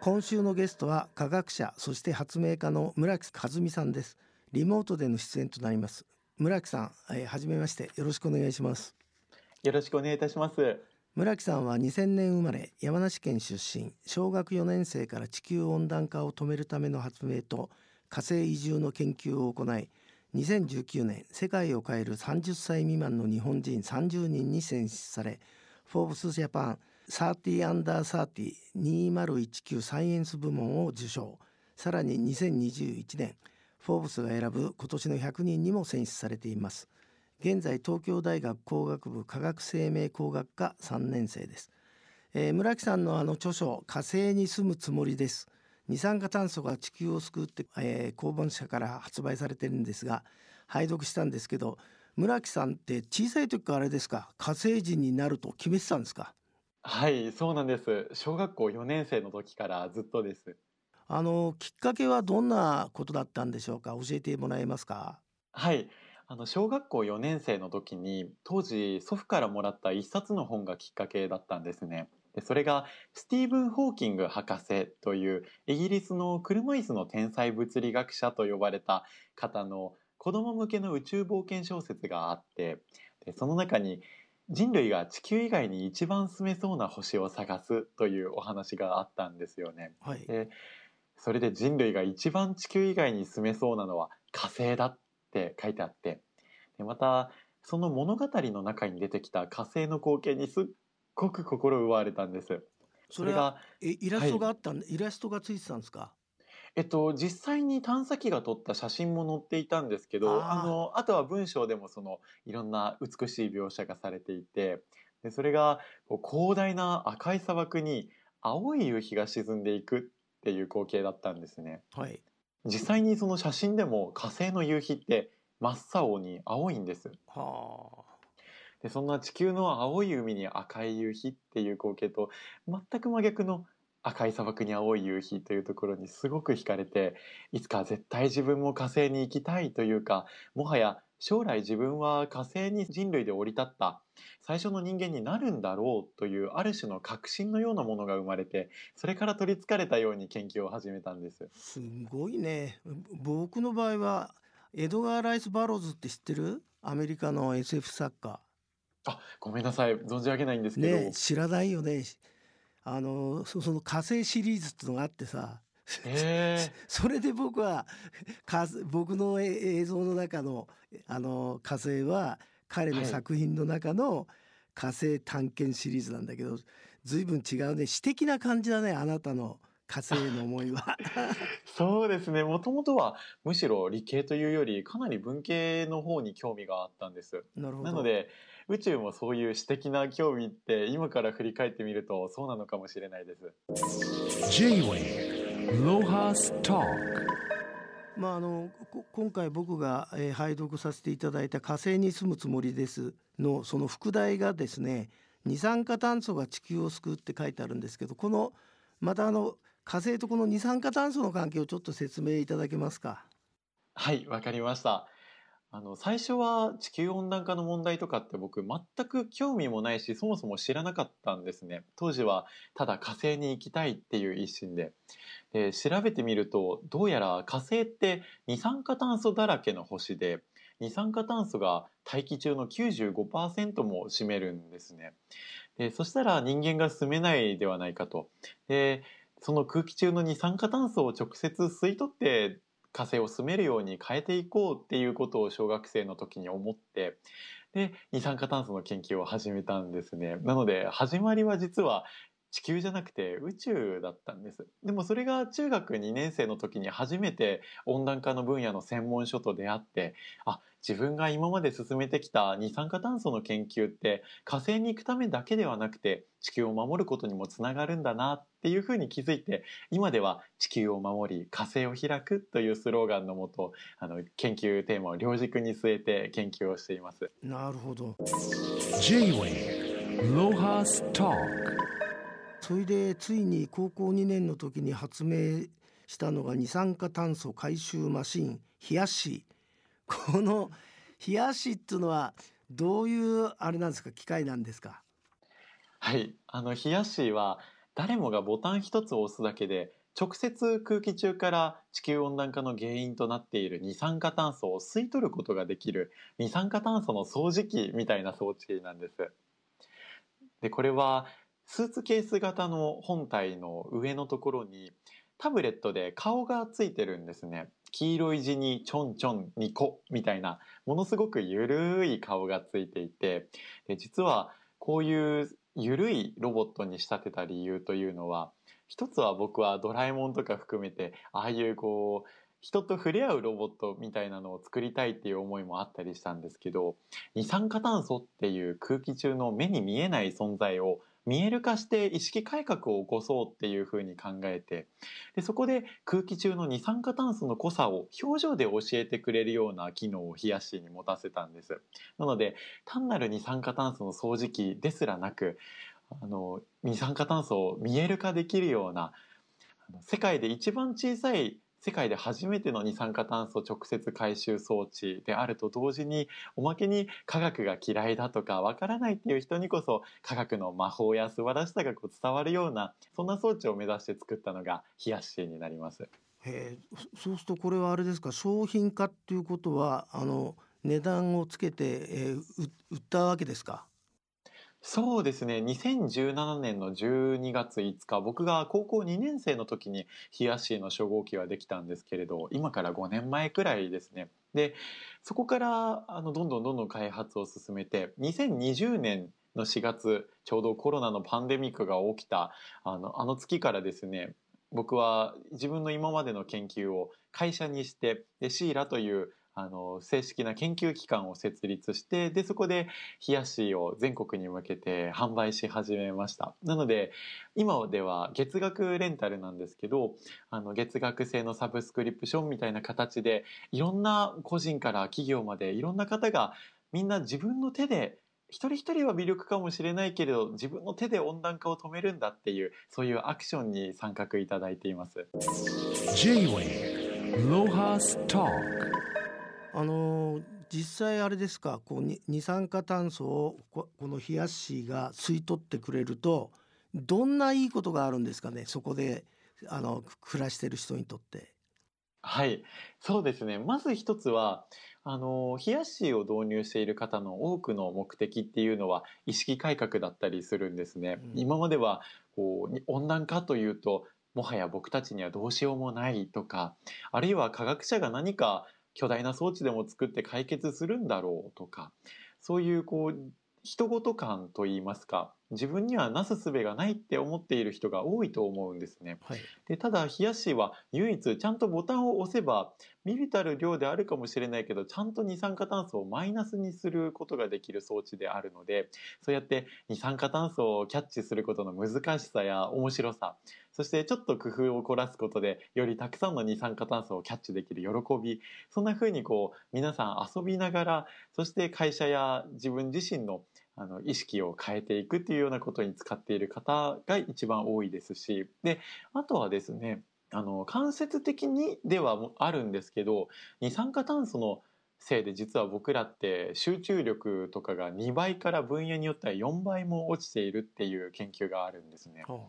今週のゲストは科学者そして発明家の村木和美さんです。リモートでの出演となります。村木さん、えー、はじめましてよろしくお願いします。よろしくお願いいたします。村木さんは2000年生まれ山梨県出身。小学4年生から地球温暖化を止めるための発明と火星移住の研究を行い2019年世界を変える30歳未満の日本人30人に選出されフォーブスジャパン30アンダー302019サイエンス部門を受賞。さらに2021年フォーブスが選ぶ今年の100人にも選出されています。現在東京大学工学部化学生命工学科3年生です、えー、村木さんのあの著書火星に住むつもりです。二酸化炭素が地球を救うって、えー、公文社から発売されてるんですが拝読したんですけど村木さんって小さい時からあれですか？火星人になると決めてたんですか？はいそうなんです。小学校4年生の時からずっとです。あのきっかけはどんなことだったんでしょうか？教えてもらえますか？はい。あの小学校4年生の時に当時祖父からもらった一冊の本がきっかけだったんですね。でそれがスティーブン・ホーキング博士というイギリスの車椅子の天才物理学者と呼ばれた方の子供向けの宇宙冒険小説があってでその中に人類が地球以外に一番住めそうな星を探すというお話があったんですよね。はい、でそれで人類が一番地球以外に住めそうなのは火星だって書いてあってでまたその物語の中に出てきた火星の光景にすっごく心奪われたんです。それがえイラストがあったん、はい、イラストがついてたんですか？えっと、実際に探査機が撮った写真も載っていたんですけどあのあとは文章でもそのいろんな美しい描写がされていてでそれがこう広大な赤い砂漠に青い夕日が沈んでいくっていう光景だったんですね。はい、実際にその写真でも火星の夕日って真っ青に青いんです。はあでそんな地球の青い海に赤い夕日っていう光景と全く真逆の赤い砂漠に青い夕日というところにすごく惹かれていつか絶対自分も火星に行きたいというかもはや将来自分は火星に人類で降り立った最初の人間になるんだろうというある種の確信のようなものが生まれてそれから取りつかれたように研究を始めたんです。すごいね。僕の場合はエドガー・ライス・バローズって知ってる？アメリカの SF 作家。あごめんなさい。存じ上げないんですけど、ね、知らないよねあのその火星シリーズっていうのがあってさえ。ー、それで僕は僕の映像の中のあの火星は彼の作品の中の火星探検シリーズなんだけど、はい、随分違うね。詩的な感じだねあなたの火星への思いは。そうですね。もともとはむしろ理系というよりかなり文系の方に興味があったんです。なるほど。なので宇宙もそういう詩的な興味って今から振り返ってみるとそうなのかもしれないです。まああの今回僕が、えー、拝読させていただいた「火星に住むつもりです」のその副題がですね二酸化炭素が地球を救うって書いてあるんですけどこのまたあの火星とこの二酸化炭素の関係をちょっと説明いただけますか？はいわかりましたあの最初は地球温暖化の問題とかって僕全く興味もないしそもそも知らなかったんですね。当時はただ火星に行きたいっていう一心で。で調べてみるとどうやら火星って二酸化炭素だらけの星で二酸化炭素が大気中の95%も占めるんですね。でそしたら人間が住めないではないかと。でその空気中の二酸化炭素を直接吸い取って火星を住めるように変えていこうっていうことを小学生の時に思ってで二酸化炭素の研究を始めたんですね。なので始まりは実は地球じゃなくて宇宙だったんです。でもそれが中学2年生の時に初めて温暖化の分野の専門書と出会ってあ自分が今まで進めてきた二酸化炭素の研究って火星に行くためだけではなくて地球を守ることにもつながるんだなっていうふうに気づいて今では地球を守り火星を開くというスローガンのもとあの研究テーマを両軸に据えて研究をしています。なるほど。J-Way ロハストそれでついに高校2年の時に発明したのが二酸化炭素回収マシン冷やしこの冷やしっていうのはどういうあれなんですか？機械なんですか？はい、あのヒヤッシーは誰もがボタン一つを押すだけで直接空気中から地球温暖化の原因となっている二酸化炭素を吸い取ることができる二酸化炭素の掃除機みたいな装置なんです。でこれはスーツケース型の本体の上のところにタブレットで顔がついてるんですね。黄色い字にちょんちょん2個みたいなものすごくゆるい顔がついていてで実はこういうゆるいロボットに仕立てた理由というのは一つは僕はドラえもんとか含めてああいうこう人と触れ合うロボットみたいなのを作りたいっていう思いもあったりしたんですけど二酸化炭素っていう空気中の目に見えない存在を見える化して意識改革を起こそうっていうふうに考えてでそこで空気中の二酸化炭素の濃さを表情で教えてくれるような機能をヒヤッシーに持たせたんです。なので単なる二酸化炭素の掃除機ですらなくあの二酸化炭素を見える化できるようなあの世界で一番小さい世界で初めての二酸化炭素直接回収装置であると同時におまけに科学が嫌いだとかわからないっていう人にこそ科学の魔法や素晴らしさがこう伝わるようなそんな装置を目指して作ったのがヒヤッシーになります。へそうするとこれはあれですか？商品化っていうことはあの値段をつけて、えー売ったわけですか？そうですね。2017年の12月5日僕が高校2年生の時にヒヤッシーの初号機はできたんですけれど今から5年前くらいですね。でそこからあのどんどんどんどん開発を進めて2020年の4月ちょうどコロナのパンデミックが起きたあのあの月からですね僕は自分の今までの研究を会社にしてでシーラというあの正式な研究機関を設立してでそこで冷やしを全国に向けて販売し始めました。なので今では月額レンタルなんですけどあの月額制のサブスクリプションみたいな形でいろんな個人から企業までいろんな方がみんな自分の手で一人一人は微力かもしれないけれど自分の手で温暖化を止めるんだっていうそういうアクションに参画いただいています。J-Wave Lohas Talk. あの実際あれですかこうに二酸化炭素をここの冷やしが吸い取ってくれるとどんないいことがあるんですかねそこであの暮らしてる人にとって。はいそうですねまず一つはあの冷やしを導入している方の多くの目的っていうのは意識改革だったりするんですね。うん今まではこうに温暖化というともはや僕たちにはどうしようもないとかあるいは科学者が何か巨大な装置でも作って解決するんだろうとかそういうこう人事感といいますか自分にはなすすべがないって思っている人が多いと思うんですね。はい、でただ冷やしは唯一ちゃんとボタンを押せば微々たる量であるかもしれないけどちゃんと二酸化炭素をマイナスにすることができる装置であるのでそうやって二酸化炭素をキャッチすることの難しさや面白さそしてちょっと工夫を凝らすことでよりたくさんの二酸化炭素をキャッチできる喜びそんな風にこう皆さん遊びながらそして会社や自分自身のあの意識を変えていくっていうようなことに使っている方が一番多いですしであとはですねあの間接的にではもあるんですけど二酸化炭素のせいで実は僕らって集中力とかが2倍から分野によっては4倍も落ちているっていう研究があるんですね。は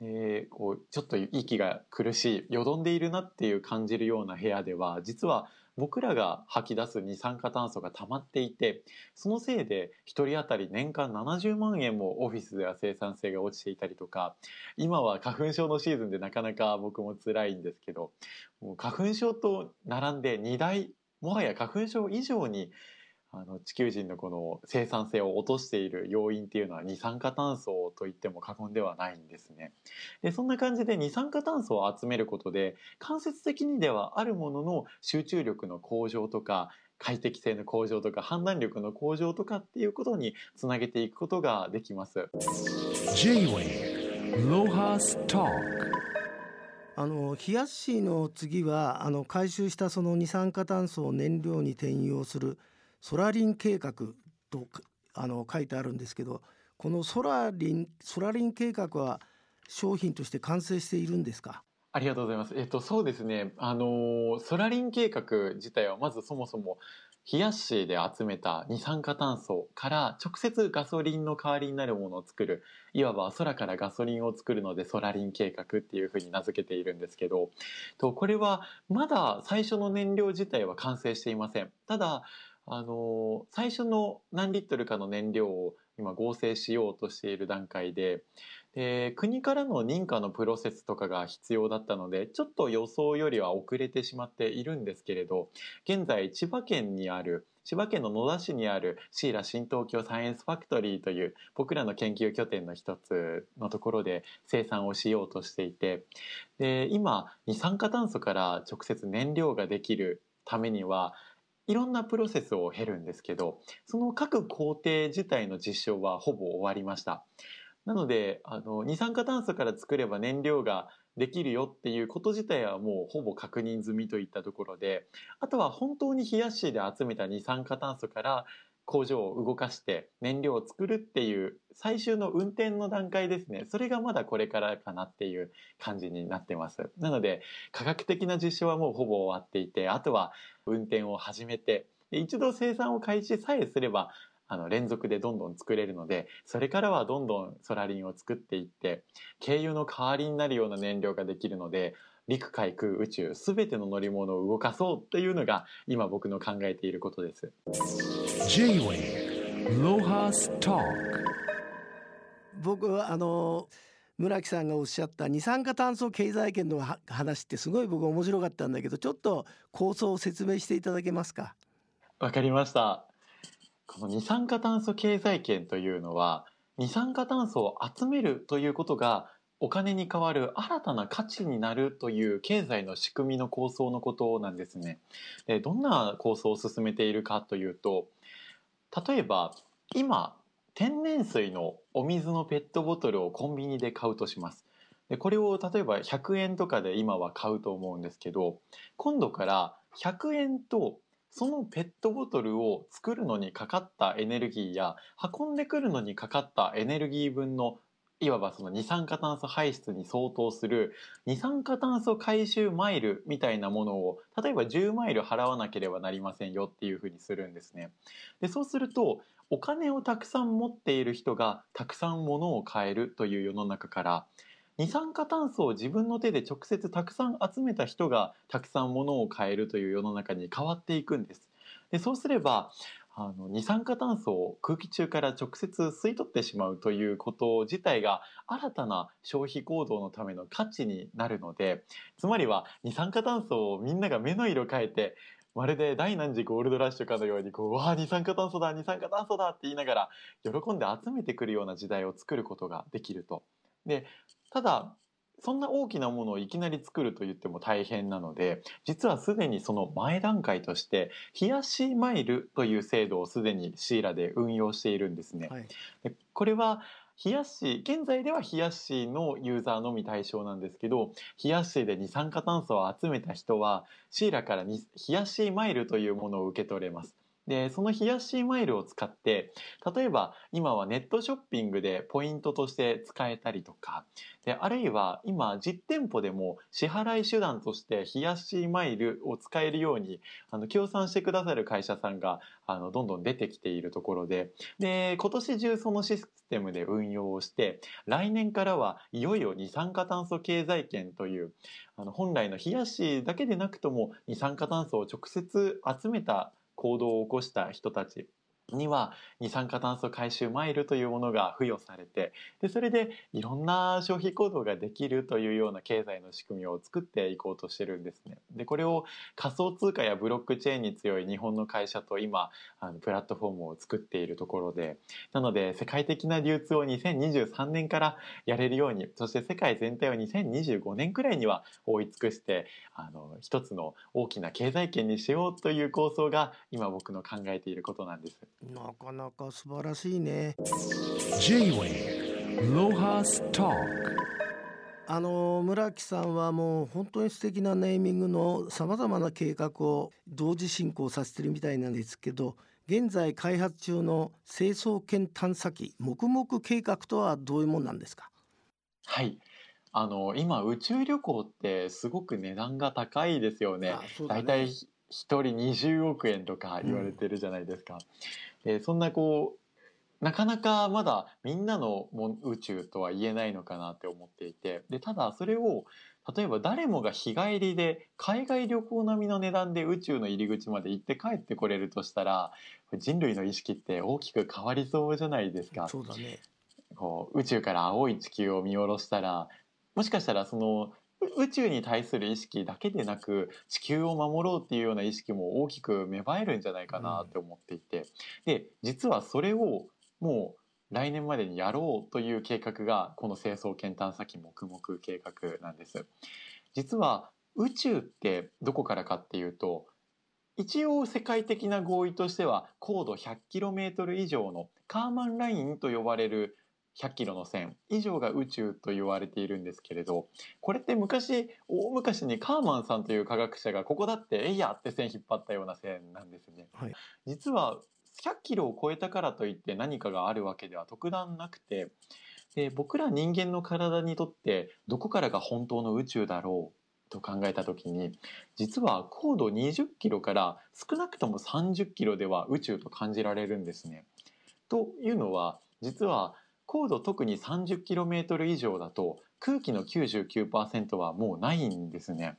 でこうちょっと息が苦しいよどんでいるなっていう感じるような部屋では実は僕らが吐き出す二酸化炭素が溜まっていてそのせいで1人当たり年間70万円もオフィスでは生産性が落ちていたりとか今は花粉症のシーズンでなかなか僕も辛いんですけどもう花粉症と並んで2大もはや花粉症以上にあの地球人のこの生産性を落としている要因っていうのは二酸化炭素と言っても過言ではないんですね。でそんな感じで二酸化炭素を集めることで間接的にではあるものの集中力の向上とか快適性の向上とか判断力の向上とかっていうことにつなげていくことができます。J-Wave Lohas Talk あの冷やしの次はあの回収したその二酸化炭素を燃料に転用するソラリン計画とあの書いてあるんですけどこのソラリンソラリン計画は商品として完成しているんですか？ありがとうございます。えっと、そうですね。あの、ソラリン計画自体はまずそもそも冷やしで集めた二酸化炭素から直接ガソリンの代わりになるものを作るいわば空からガソリンを作るのでソラリン計画っていうふうに名付けているんですけどとこれはまだ最初の燃料自体は完成していませんただあの最初の何リットルかの燃料を今合成しようとしている段階でで国からの認可のプロセスとかが必要だったのでちょっと予想よりは遅れてしまっているんですけれど現在千葉県にある千葉県の野田市にあるシーラ新東京サイエンスファクトリーという僕らの研究拠点の一つのところで生産をしようとしていてで今二酸化炭素から直接燃料ができるためにはいろんなプロセスを経るんですけどその各工程自体の実証はほぼ終わりました。なのであの二酸化炭素から作れば燃料ができるよっていうこと自体はもうほぼ確認済みといったところであとは本当に冷やしで集めた二酸化炭素から工場を動かして燃料を作るっていう最終の運転の段階ですね。それがまだこれからかなっていう感じになってます。なので科学的な実証はもうほぼ終わっていてあとは運転を始めて一度生産を開始さえすればあの連続でどんどん作れるのでそれからはどんどんソラリンを作っていって軽油の代わりになるような燃料ができるので陸海空宇宙すべての乗り物を動かそうっていうのが今僕の考えていることです。僕はあの村木さんがおっしゃった二酸化炭素経済圏の話ってすごい僕面白かったんだけどちょっと構想を説明していただけますか？わかりました。この二酸化炭素経済圏というのは二酸化炭素を集めるということがお金に代わる新たな価値になるという経済の仕組みの構想のことなんですね。でどんな構想を進めているかというと例えば今天然水のお水のペットボトルをコンビニで買うとします。でこれを例えば100円とかで今は買うと思うんですけど今度から100円とそのペットボトルを作るのにかかったエネルギーや運んでくるのにかかったエネルギー分のいわばその二酸化炭素排出に相当する二酸化炭素回収マイルみたいなものを例えば10マイル払わなければなりませんよっていうふうにするんですね。でそうするとお金をたくさん持っている人がたくさん物を買えるという世の中から二酸化炭素を自分の手で直接たくさん集めた人がたくさん物を買えるという世の中に変わっていくんです。でそうすればあの二酸化炭素を空気中から直接吸い取ってしまうということ自体が新たな消費行動のための価値になるのでつまりは二酸化炭素をみんなが目の色変えてまるで大何時ゴールドラッシュかのようにこう「わあ二酸化炭素だ二酸化炭素だ」って言いながら喜んで集めてくるような時代を作ることができると。でただそんな大きなものをいきなり作ると言っても大変なので実はすでにその前段階として冷やしマイルという制度をすでにシーラで運用しているんですね。はい、でこれは冷やし現在では冷やしのユーザーのみ対象なんですけど冷やしで二酸化炭素を集めた人はシーラから冷やしマイルというものを受け取れます。でその冷やしマイルを使って例えば今はネットショッピングでポイントとして使えたりとかであるいは今実店舗でも支払い手段として冷やしマイルを使えるようにあの協賛してくださる会社さんがあのどんどん出てきているところでで今年中そのシステムで運用をして来年からはいよいよ二酸化炭素経済圏というあの本来の冷やしだけでなくとも二酸化炭素を直接集めた行動を起こした人たち。には二酸化炭素回収マイルというものが付与されてでそれでいろんな消費行動ができるというような経済の仕組みを作っていこうとしてるんですね。でこれを仮想通貨やブロックチェーンに強い日本の会社と今あのプラットフォームを作っているところでなので世界的な流通を2023年からやれるようにそして世界全体を2025年くらいには覆い尽くしてあの一つの大きな経済圏にしようという構想が今僕の考えていることなんです。なかなか素晴らしいね。J-Way ロハスタあの村木さんはもう本当に素敵なネーミングのさまざまな計画を同時進行させてるみたいなんですけど現在開発中の成層圏探査機黙々計画とはどういうもんなんですか？はいあの今宇宙旅行ってすごく値段が高いですよね。だいたい人20億円とか言われてるじゃないですか。でそんなこうなかなかまだみんなのも宇宙とは言えないのかなって思っていてでただそれを例えば誰もが日帰りで海外旅行並みの値段で宇宙の入り口まで行って帰ってこれるとしたら人類の意識って大きく変わりそうじゃないですか。そうだねこう宇宙から青い地球を見下ろしたらもしかしたらそのう宇宙に対する意識だけでなく地球を守ろうっていうような意識も大きく芽生えるんじゃないかなって思っていて、で実はそれをもう来年までにやろうという計画がこの成層圏探査機黙々計画なんです。実は宇宙ってどこからかっていうと一応世界的な合意としては高度 100km 以上のカーマンラインと呼ばれる100キロの線以上が宇宙と言われているんですけれどこれって昔大昔にカーマンさんという科学者がここだってえいやって線引っ張ったような線なんですね。はい実は100キロを超えたからといって何かがあるわけでは特段なくてで僕ら人間の体にとってどこからが本当の宇宙だろうと考えた時に実は高度20キロから少なくとも30キロでは宇宙と感じられるんですね。というのは実は高度特に 30km 以上だと空気の99%はもうないんですね。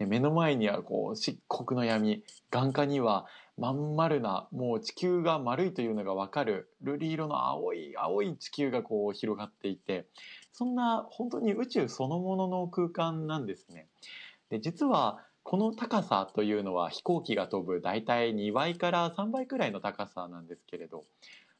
で目の前にはこう漆黒の闇眼下にはまん丸なもう地球が丸いというのが分かる瑠璃色の青い青い地球がこう広がっていてそんな本当に宇宙そのものの空間なんですね。で実はこの高さというのは飛行機が飛ぶ大体2倍から3倍くらいの高さなんですけれど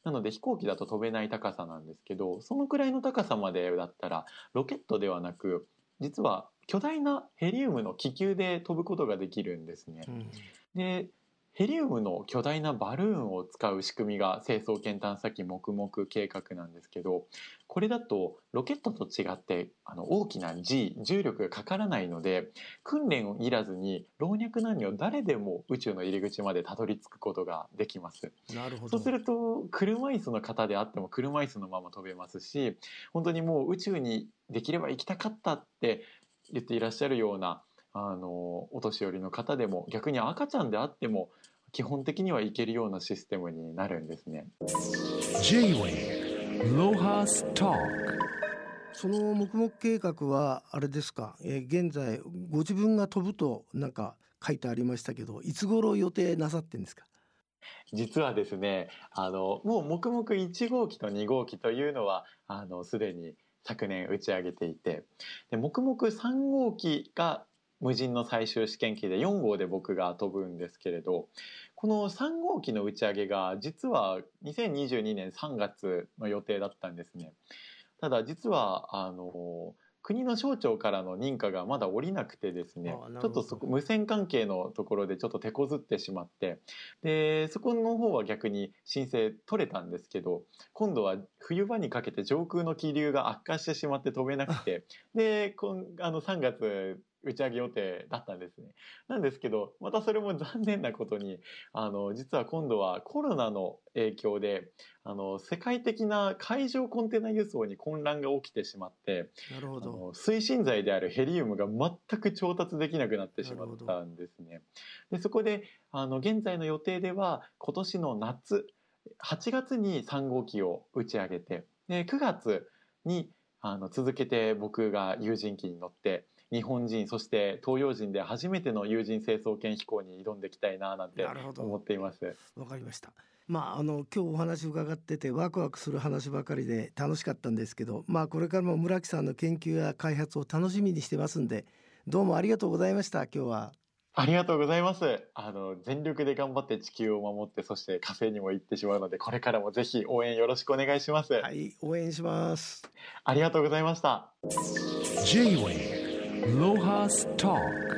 なので飛行機だと飛べない高さなんですけどそのくらいの高さまでだったらロケットではなく実は巨大なヘリウムの気球で飛ぶことができるんですね。うんでヘリウムの巨大なバルーンを使う仕組みが成層圏探査機黙々計画なんですけどこれだとロケットと違ってあの大きな G 重力がかからないので訓練をいらずに老若男女誰でも宇宙の入り口までたどり着くことができます。なるほどそうすると車椅子の方であっても車椅子のまま飛べますし本当にもう宇宙にできれば行きたかったって言っていらっしゃるようなあのお年寄りの方でも逆に赤ちゃんであっても基本的には行けるようなシステムになるんですね。その黙々計画はあれですか、えー現在ご自分が飛ぶとなんか書いてありましたけどいつ頃予定なさってんですか？実はですねあのもう黙々1号機と2号機というのはあのすでに昨年打ち上げていてで黙々3号機が無人の最終試験機で4号で僕が飛ぶんですけれどこの3号機の打ち上げが実は2022年3月の予定だったんですね。ただ実はあの国の省庁からの認可がまだ下りなくてですねちょっとそこ無線関係のところでちょっと手こずってしまってでそこの方は逆に申請取れたんですけど今度は冬場にかけて上空の気流が悪化してしまって飛べなくてでこんあの3月打ち上げ予定だったんですね。なんですけどまたそれも残念なことにあの実は今度はコロナの影響であの世界的な海上コンテナ輸送に混乱が起きてしまってあなるほどの推進剤であるヘリウムが全く調達できなくなってしまったんですね。でそこであの現在の予定では今年の夏8月に3号機を打ち上げてで9月にあの続けて僕が有人機に乗って日本人そして東洋人で初めての有人成層圏飛行に挑んでいきたいななんて思っています。わかりました。まああの今日お話伺っててワクワクする話ばかりで楽しかったんですけどまあこれからも村木さんの研究や開発を楽しみにしてますんでどうもありがとうございました今日はありがとうございます。あの全力で頑張って地球を守ってそして火星にも行ってしまうのでこれからもぜひ応援よろしくお願いします。はい応援しますありがとうございました。J-Wave Rojas Talk